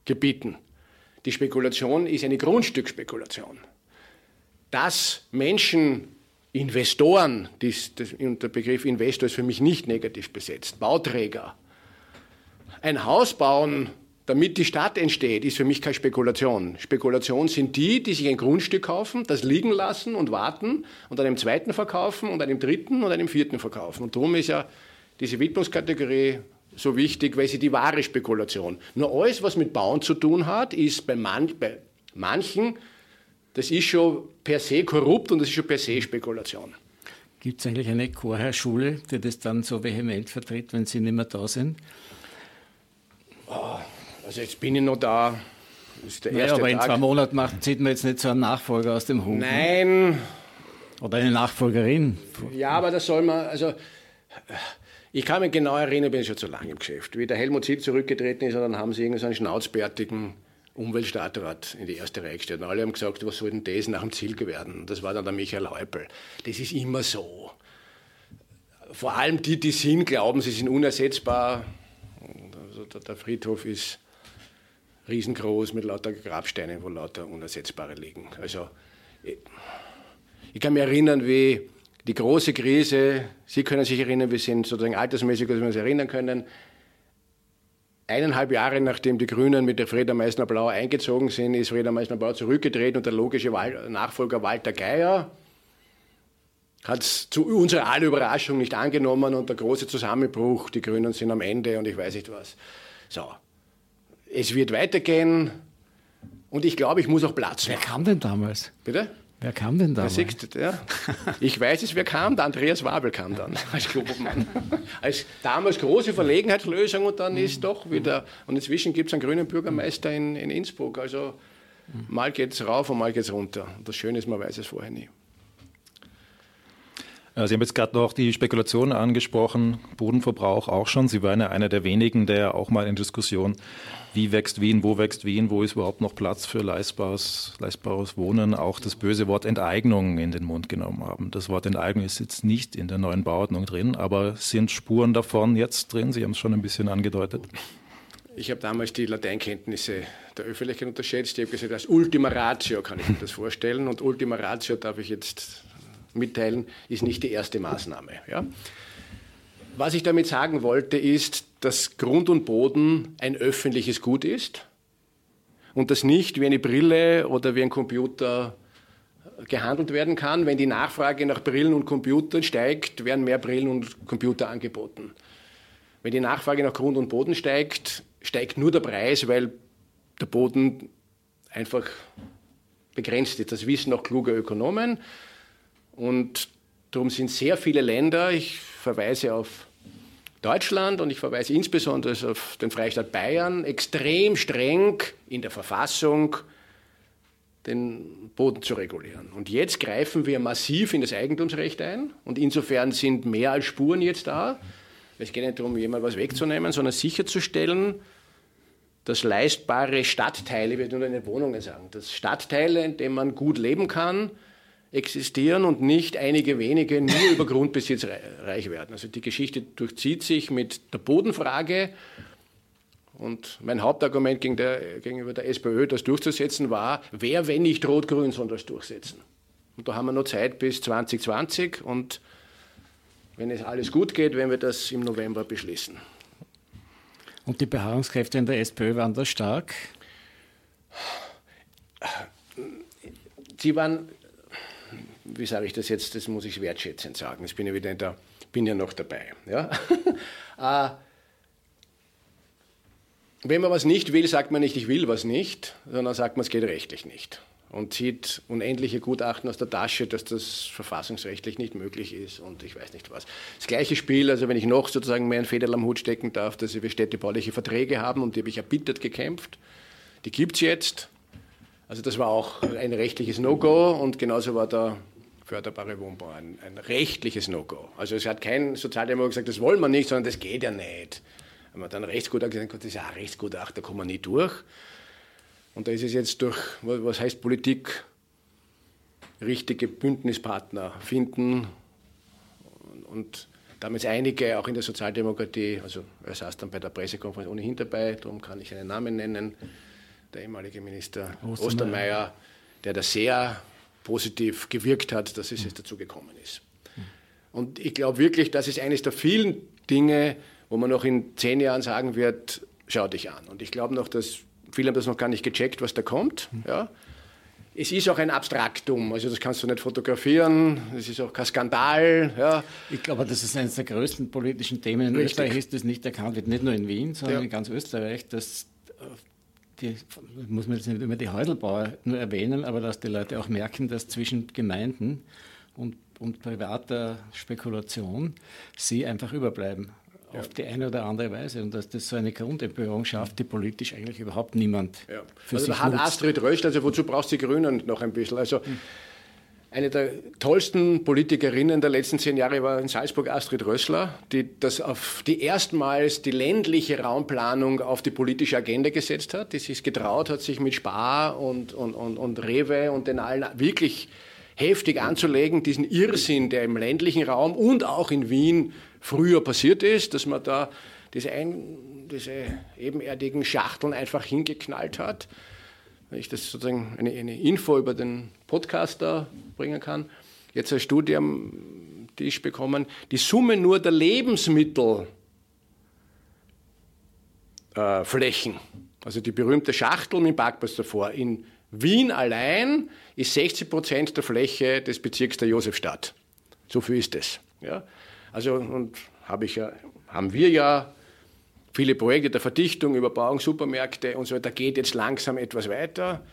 gebieten. Die Spekulation ist eine Grundstückspekulation. Dass Menschen, Investoren, das, das, der Begriff Investor ist für mich nicht negativ besetzt, Bauträger, ein Haus bauen, damit die Stadt entsteht, ist für mich keine Spekulation. Spekulation sind die, die sich ein Grundstück kaufen, das liegen lassen und warten und einem zweiten verkaufen und einem dritten und einem vierten verkaufen. Und darum ist ja diese Widmungskategorie so wichtig, weil sie die wahre Spekulation. Nur alles, was mit Bauen zu tun hat, ist bei, man, bei manchen, das ist schon per se korrupt und das ist schon per se Spekulation. Gibt es eigentlich eine Chorherrschule, die das dann so vehement vertritt, wenn Sie nicht mehr da sind? Oh, also jetzt bin ich noch da. Das ist der naja, aber Tag. in zwei Monaten macht, zieht man jetzt nicht so einen Nachfolger aus dem Hut. Ne? Nein. Oder eine Nachfolgerin. Ja, aber das soll man, also ich kann mich genau erinnern, ich bin schon zu lange im Geschäft. Wie der Helmut Sieb zurückgetreten ist, dann haben sie irgendeinen schnauzbärtigen Umweltstadtrat in die erste Reihe gestellt. Und alle haben gesagt, was soll denn das nach dem Ziel werden? Und das war dann der Michael Häupl. Das ist immer so. Vor allem die, die sind, glauben, sie sind unersetzbar. Also der Friedhof ist riesengroß mit lauter Grabsteinen, wo lauter Unersetzbare liegen. Also ich kann mich erinnern, wie die große Krise, Sie können sich erinnern, wir sind sozusagen altersmäßig, dass wir uns erinnern können, eineinhalb Jahre nachdem die Grünen mit der Freda Meissner-Blau eingezogen sind, ist Freda Meissner-Blau zurückgetreten und der logische Nachfolger Walter Geier hat es zu unserer aller Überraschung nicht angenommen und der große Zusammenbruch, die Grünen sind am Ende und ich weiß nicht was. So, es wird weitergehen und ich glaube, ich muss auch Platz machen. Wer kam denn damals? Bitte? Wer kam denn da? Ja. Ich weiß es, wer kam. Der Andreas Wabel kam dann als Klubobmann. Als damals große Verlegenheitslösung und dann ist doch wieder. Und inzwischen gibt es einen grünen Bürgermeister in, in Innsbruck. Also mal geht es rauf und mal geht es runter. Und das Schöne ist, man weiß es vorher nie. Äh, Sie haben jetzt gerade noch die Spekulation angesprochen, Bodenverbrauch auch schon. Sie waren ja einer der wenigen, der auch mal in Diskussion, wie wächst Wien, wo wächst Wien, wo ist überhaupt noch Platz für leistbares, leistbares Wohnen, auch das böse Wort Enteignung in den Mund genommen haben. Das Wort Enteignung ist jetzt nicht in der neuen Bauordnung drin, aber sind Spuren davon jetzt drin? Sie haben es schon ein bisschen angedeutet. Ich habe damals die Lateinkenntnisse der Öffentlichkeit unterschätzt. Ich habe gesagt, als Ultima Ratio kann ich mir das vorstellen. Und Ultima Ratio darf ich jetzt mitteilen, ist nicht die erste Maßnahme. Ja? Was ich damit sagen wollte, ist, dass Grund und Boden ein öffentliches Gut ist und das nicht wie eine Brille oder wie ein Computer gehandelt werden kann. Wenn die Nachfrage nach Brillen und Computern steigt, werden mehr Brillen und Computer angeboten. Wenn die Nachfrage nach Grund und Boden steigt, steigt nur der Preis, weil der Boden einfach begrenzt ist. Das wissen auch kluge Ökonomen. Und darum sind sehr viele Länder, ich verweise auf Deutschland und ich verweise insbesondere auf den Freistaat Bayern, extrem streng in der Verfassung den Boden zu regulieren. Und jetzt greifen wir massiv in das Eigentumsrecht ein und insofern sind mehr als Spuren jetzt da. Es geht nicht darum, jemand was wegzunehmen, sondern sicherzustellen, dass leistbare Stadtteile, würde nur in den Wohnungen sagen, dass Stadtteile, in denen man gut leben kann, existieren und nicht einige wenige nur über Grundbesitz reich werden. Also die Geschichte durchzieht sich mit der Bodenfrage. Und mein Hauptargument gegen der, gegenüber der SPÖ, das durchzusetzen, war, wer, wenn nicht Rot-Grün, soll das durchsetzen? Und da haben wir noch Zeit bis 2020 und wenn es alles gut geht, werden wir das im November beschließen. Und die Beharrungskräfte in der SPÖ waren da stark? Sie waren wie sage ich das jetzt, das muss ich wertschätzend sagen. Ich bin ja wieder in der, bin ja noch dabei. Ja? äh, wenn man was nicht will, sagt man nicht, ich will was nicht, sondern sagt man, es geht rechtlich nicht. Und zieht unendliche Gutachten aus der Tasche, dass das verfassungsrechtlich nicht möglich ist und ich weiß nicht was. Das gleiche Spiel, also wenn ich noch sozusagen mehr ein Federl am Hut stecken darf, dass wir städtebauliche Verträge haben und die habe ich erbittert gekämpft. Die gibt es jetzt. Also das war auch ein rechtliches No-Go und genauso war der förderbare Wohnbau ein, ein rechtliches No-Go. Also es hat kein Sozialdemokrat gesagt, das wollen wir nicht, sondern das geht ja nicht. Wenn man dann Rechtsgutachter gesagt, das ist ja Rechtsgutachter, da kommen wir nie durch. Und da ist es jetzt durch, was heißt Politik, richtige Bündnispartner finden und damals einige, auch in der Sozialdemokratie, also er saß dann bei der Pressekonferenz ohnehin dabei, darum kann ich einen Namen nennen, der ehemalige Minister Ostermeier, Ostermeier der da sehr positiv gewirkt hat, dass es jetzt dazu gekommen ist. Und ich glaube wirklich, das ist eines der vielen Dinge, wo man noch in zehn Jahren sagen wird, schau dich an. Und ich glaube noch, dass viele haben das noch gar nicht gecheckt, was da kommt. Ja. Es ist auch ein Abstraktum, also das kannst du nicht fotografieren, es ist auch kein Skandal. Ja. Ich glaube, das ist eines der größten politischen Themen in Richtig. Österreich, ist das nicht erkannt wird, nicht nur in Wien, sondern ja. in ganz Österreich, dass die, muss man jetzt nicht immer die Heudelbauer nur erwähnen, aber dass die Leute auch merken, dass zwischen Gemeinden und, und privater Spekulation sie einfach überbleiben. Ja. Auf die eine oder andere Weise. Und dass das so eine Grundempörung schafft, die politisch eigentlich überhaupt niemand ja. für also sich hat nutzt. Astrid Röst, also wozu brauchst du die Grünen noch ein bisschen? Also mhm. Eine der tollsten Politikerinnen der letzten zehn Jahre war in Salzburg Astrid Rössler, die das auf die erstmals die ländliche Raumplanung auf die politische Agenda gesetzt hat, die sich getraut hat, sich mit Spar und, und, und, und Rewe und den allen wirklich heftig anzulegen, diesen Irrsinn, der im ländlichen Raum und auch in Wien früher passiert ist, dass man da diese, ein, diese ebenerdigen Schachteln einfach hingeknallt hat wenn ich das sozusagen eine, eine Info über den Podcaster bringen kann. Jetzt eine Studie am Tisch bekommen, die Summe nur der Lebensmittelflächen, äh, also die berühmte Schachtel mit Parkplatz davor, in Wien allein ist 60 Prozent der Fläche des Bezirks der Josefstadt. So viel ist es. Ja? Also, und habe ich ja, haben wir ja viele Projekte der Verdichtung, Überbauung, Supermärkte und so weiter, geht jetzt langsam etwas weiter.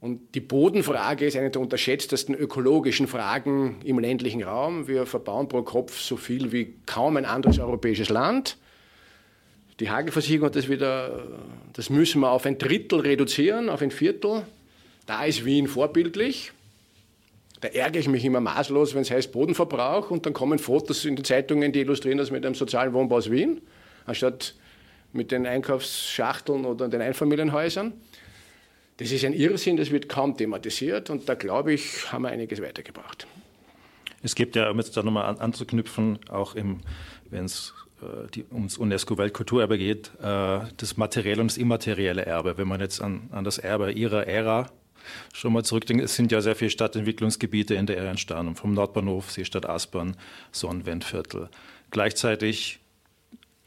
Und die Bodenfrage ist eine der unterschätztesten ökologischen Fragen im ländlichen Raum. Wir verbauen pro Kopf so viel wie kaum ein anderes europäisches Land. Die Hagelversicherung hat das wieder, das müssen wir auf ein Drittel reduzieren, auf ein Viertel. Da ist Wien vorbildlich. Da ärgere ich mich immer maßlos, wenn es heißt Bodenverbrauch und dann kommen Fotos in den Zeitungen, die illustrieren das mit einem sozialen Wohnbau aus Wien, anstatt mit den Einkaufsschachteln oder den Einfamilienhäusern. Das ist ein Irrsinn, das wird kaum thematisiert und da glaube ich, haben wir einiges weitergebracht. Es gibt ja, um jetzt da nochmal anzuknüpfen, auch wenn es äh, ums UNESCO-Weltkulturerbe geht, äh, das materielle und das immaterielle Erbe. Wenn man jetzt an, an das Erbe ihrer Ära schon mal zurückdenkt, es sind ja sehr viele Stadtentwicklungsgebiete in der Ära entstanden, vom Nordbahnhof, Seestadt Aspern, Sonnenwendviertel. Gleichzeitig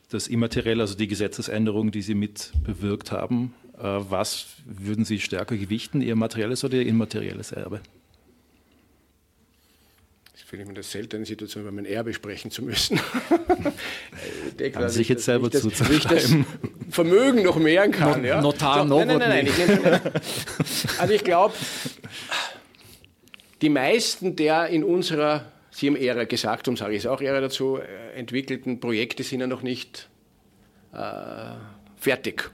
das Immaterielle, also die Gesetzesänderungen, die Sie mit bewirkt haben, äh, was würden Sie stärker gewichten, Ihr materielles oder Ihr immaterielles Erbe? Ich fühle mich in der seltenen Situation, über mein Erbe sprechen zu müssen. ich Kann sich jetzt selber ich das Vermögen noch mehren kann. No, ja? Notar, so, nein, nein, nein, nein, Also ich glaube, die meisten der in unserer, Sie haben Ära gesagt, darum sage ich es auch Ära dazu, äh, entwickelten Projekte sind ja noch nicht äh, fertig.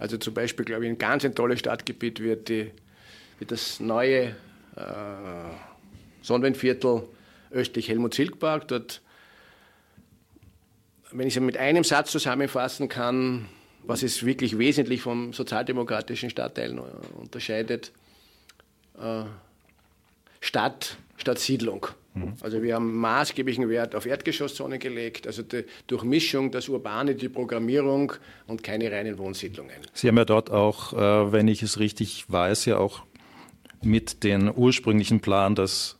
Also zum Beispiel, glaube ich, ein ganz ein tolles Stadtgebiet wird, die, wird das neue äh, Sonnenviertel östlich Helmut-Silk-Park. Dort, wenn ich es mit einem Satz zusammenfassen kann, was es wirklich wesentlich vom sozialdemokratischen Stadtteil unterscheidet, äh, Stadt statt Siedlung. Mhm. Also wir haben maßgeblichen Wert auf Erdgeschosszonen gelegt, also die Durchmischung, das Urbane, die Programmierung und keine reinen Wohnsiedlungen. Sie haben ja dort auch, äh, wenn ich es richtig weiß, ja auch mit den ursprünglichen Plan des,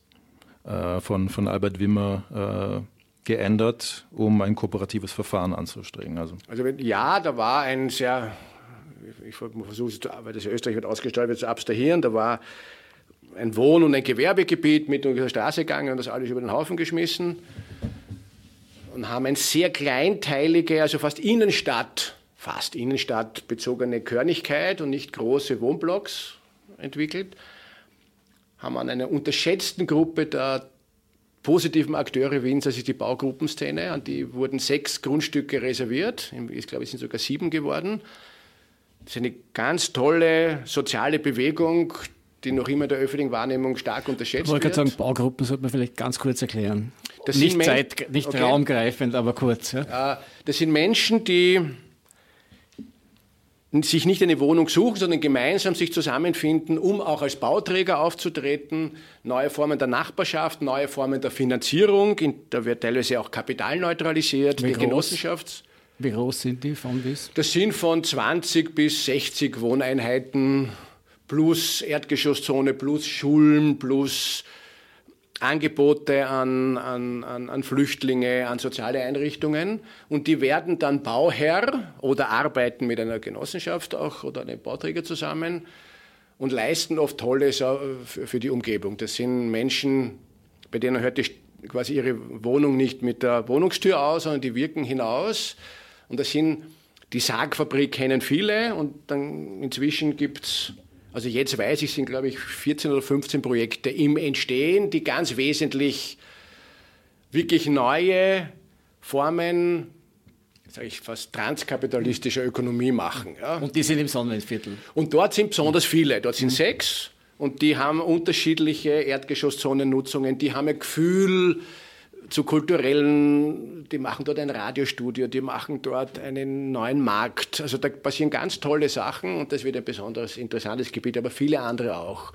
äh, von, von Albert Wimmer äh, geändert, um ein kooperatives Verfahren anzustreben. Also, also ja, da war ein sehr, ich versuche es, weil das ja Österreich wird ausgestaltet wird, zu abstrahieren, da war ein Wohn- und ein Gewerbegebiet mit die Straße gegangen und das alles über den Haufen geschmissen und haben ein sehr kleinteilige, also fast Innenstadt, fast Innenstadt bezogene Körnigkeit und nicht große Wohnblocks entwickelt, haben an einer unterschätzten Gruppe der positiven Akteure Wiens, das ist die Baugruppenszene, an die wurden sechs Grundstücke reserviert, ich glaube, es sind sogar sieben geworden. Das ist eine ganz tolle soziale Bewegung, die noch immer in der öffentlichen Wahrnehmung stark unterschätzt ich wird. Ich wollte sagen, Baugruppen sollte man vielleicht ganz kurz erklären. Das nicht Zeit, nicht okay. raumgreifend, aber kurz. Ja. Das sind Menschen, die sich nicht eine Wohnung suchen, sondern gemeinsam sich zusammenfinden, um auch als Bauträger aufzutreten, neue Formen der Nachbarschaft, neue Formen der Finanzierung, da wird teilweise auch Kapital neutralisiert, Wie die groß? Genossenschafts... Wie groß sind die von bis? Das sind von 20 bis 60 Wohneinheiten plus Erdgeschosszone, plus Schulen, plus Angebote an, an, an, an, Flüchtlinge, an soziale Einrichtungen und die werden dann Bauherr oder arbeiten mit einer Genossenschaft auch oder einem Bauträger zusammen und leisten oft Tolles für die Umgebung. Das sind Menschen, bei denen hört die, quasi ihre Wohnung nicht mit der Wohnungstür aus, sondern die wirken hinaus und das sind die Sargfabrik kennen viele und dann inzwischen gibt es also jetzt weiß ich, sind glaube ich 14 oder 15 Projekte im Entstehen, die ganz wesentlich wirklich neue Formen, sage ich fast transkapitalistischer Ökonomie machen. Ja. Und die sind im Sonnenviertel. Und dort sind besonders viele. Dort sind mhm. sechs und die haben unterschiedliche Erdgeschosszonennutzungen. Die haben ein Gefühl zu kulturellen, die machen dort ein Radiostudio, die machen dort einen neuen Markt. Also da passieren ganz tolle Sachen und das wird ein besonders interessantes Gebiet, aber viele andere auch.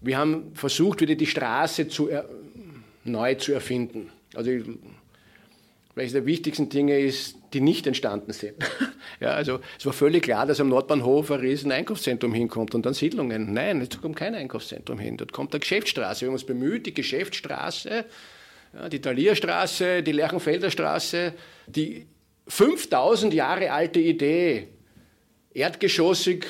Wir haben versucht, wieder die Straße zu neu zu erfinden. Also welches der wichtigsten Dinge ist, die nicht entstanden sind. ja, also es war völlig klar, dass am Nordbahnhof ein riesen Einkaufszentrum hinkommt und dann Siedlungen. Nein, es kommt kein Einkaufszentrum hin. Dort kommt eine Geschäftsstraße. Wir haben uns bemüht, die Geschäftsstraße ja, die Thalierstraße, die Lerchenfelder Straße, die 5000 Jahre alte Idee, erdgeschossig,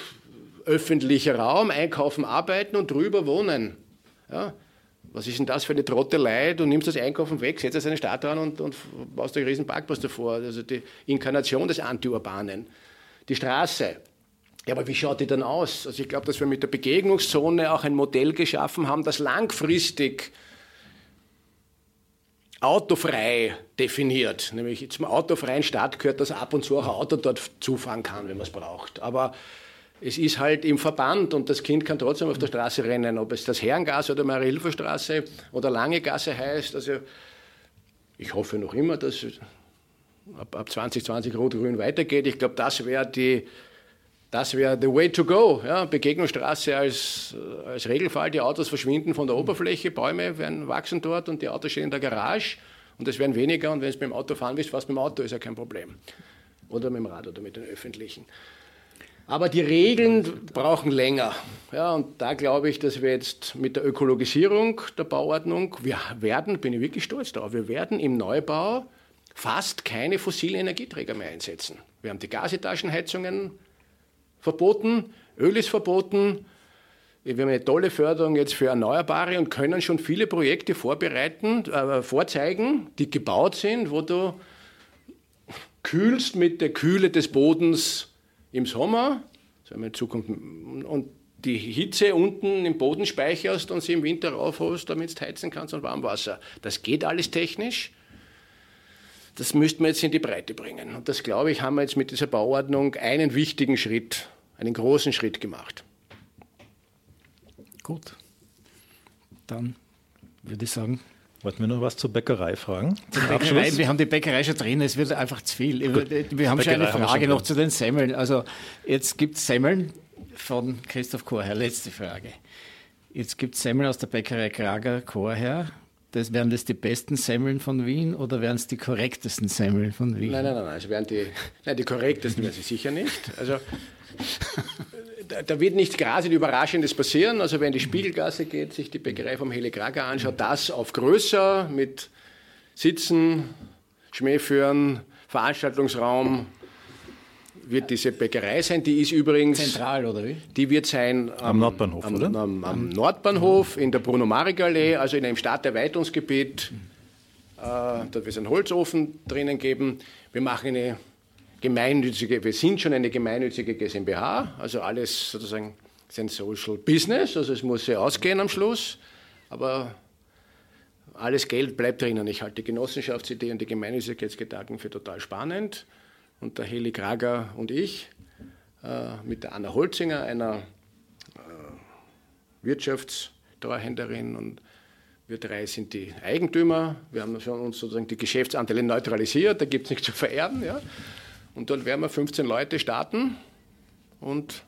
öffentlicher Raum, einkaufen, arbeiten und drüber wohnen. Ja, was ist denn das für eine Trottelei? Du nimmst das Einkaufen weg, setzt eine Stadt dran und, und baust einen riesen Parkplatz davor. Also die Inkarnation des Anti-Urbanen. Die Straße Ja, aber wie schaut die dann aus? Also ich glaube, dass wir mit der Begegnungszone auch ein Modell geschaffen haben, das langfristig autofrei definiert. Nämlich zum autofreien Staat gehört, dass ab und zu auch ein Auto dort zufahren kann, wenn man es braucht. Aber es ist halt im Verband und das Kind kann trotzdem auf der Straße rennen, ob es das Herrengasse oder Marie-Hilfer-Straße oder Lange Gasse heißt. Also ich hoffe noch immer, dass ab, ab 2020 Rot-Grün weitergeht. Ich glaube, das wäre die das wäre the way to go. Ja, Begegnungsstraße als, als Regelfall. Die Autos verschwinden von der Oberfläche, Bäume werden wachsen dort und die Autos stehen in der Garage und es werden weniger. Und wenn du mit dem Auto fahren willst, fast mit dem Auto, ist ja kein Problem. Oder mit dem Rad oder mit den Öffentlichen. Aber die Regeln brauchen länger. Ja, und da glaube ich, dass wir jetzt mit der Ökologisierung der Bauordnung, wir werden, bin ich wirklich stolz darauf, wir werden im Neubau fast keine fossilen Energieträger mehr einsetzen. Wir haben die Gasetagenheizungen verboten, Öl ist verboten. Wir haben eine tolle Förderung jetzt für Erneuerbare und können schon viele Projekte vorbereiten, äh, vorzeigen, die gebaut sind, wo du kühlst mit der Kühle des Bodens im Sommer, in Zukunft, und die Hitze unten im Boden speicherst und sie im Winter raufholst, damit du heizen kannst und Warmwasser. Das geht alles technisch. Das müssten wir jetzt in die Breite bringen. Und das, glaube ich, haben wir jetzt mit dieser Bauordnung einen wichtigen Schritt, einen großen Schritt gemacht. Gut. Dann würde ich sagen, Wollten wir noch was zur Bäckerei fragen? Zur Bäckerei, wir haben die Bäckerei schon drin, es wird einfach zu viel. Gut. Wir haben Bäckerei schon eine Frage schon noch zu den Semmeln. Also jetzt gibt es Semmeln von Christoph Chorherr, letzte Frage. Jetzt gibt es Semmeln aus der Bäckerei Krager Chorherr. Das, wären das die besten Semmeln von Wien oder wären es die korrektesten Semmeln von Wien? Nein, nein, nein, also wären die, nein, die korrektesten wären sie sicher nicht. Also da, wird nichts gerade Überraschendes passieren. Also wenn die Spiegelgasse geht, sich die Bäckerei vom Heli Krager anschaut, das auf größer mit Sitzen, Schmähführen, Veranstaltungsraum, wird diese Bäckerei sein. Die ist übrigens. Zentral, oder wie? Die wird sein am, am Nordbahnhof, am, oder? Am, am Nordbahnhof, in der Bruno-Marek-Allee, also in einem Stadterweiterungsgebiet. Äh, dort wird es einen Holzofen drinnen geben. Wir machen eine gemeinnützige, wir sind schon eine gemeinnützige GmbH, also alles sozusagen ein Social Business, also es muss ja ausgehen am Schluss, aber alles Geld bleibt drinnen. Ich halte die Genossenschaftsidee und die Gemeinnützigkeitsgedanken für total spannend und der Heli Krager und ich äh, mit der Anna Holzinger, einer äh, Wirtschaftstreuhänderin und wir drei sind die Eigentümer. Wir haben uns sozusagen die Geschäftsanteile neutralisiert, da gibt es nichts zu vererben. Ja. Und dort werden wir 15 Leute starten und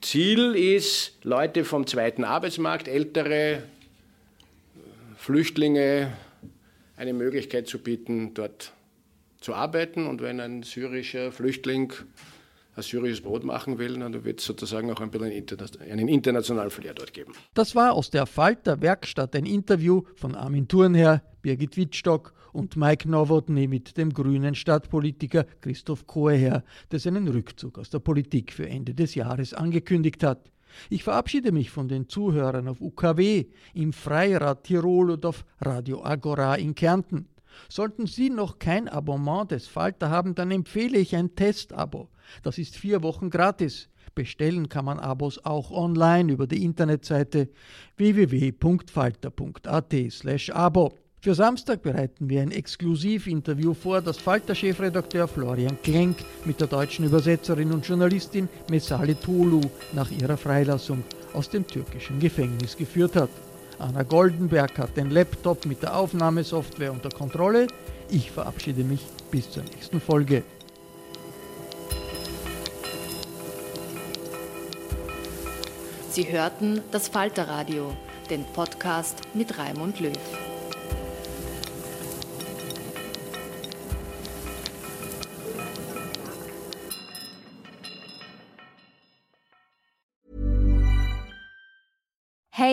Ziel ist, Leute vom zweiten Arbeitsmarkt, ältere Flüchtlinge, eine Möglichkeit zu bieten, dort zu arbeiten. Und wenn ein syrischer Flüchtling ein syrisches Brot machen will, dann wird es sozusagen auch ein bisschen einen internationalen Flair dort geben. Das war aus der Falter Werkstatt ein Interview von Armin Thurnherr, Birgit Wittstock und Mike Nowotny mit dem grünen Stadtpolitiker Christoph Koeher, der seinen Rückzug aus der Politik für Ende des Jahres angekündigt hat. Ich verabschiede mich von den Zuhörern auf UKW, im Freirad Tirol und auf Radio Agora in Kärnten. Sollten Sie noch kein Abonnement des Falter haben, dann empfehle ich ein Testabo. Das ist vier Wochen gratis. Bestellen kann man Abos auch online über die Internetseite www.falter.at/abo. Für Samstag bereiten wir ein Exklusivinterview vor, das Falter-Chefredakteur Florian Klenk mit der deutschen Übersetzerin und Journalistin Mesale Tolu nach ihrer Freilassung aus dem türkischen Gefängnis geführt hat. Anna Goldenberg hat den Laptop mit der Aufnahmesoftware unter Kontrolle. Ich verabschiede mich bis zur nächsten Folge. Sie hörten das Falterradio, den Podcast mit Raimund Löw.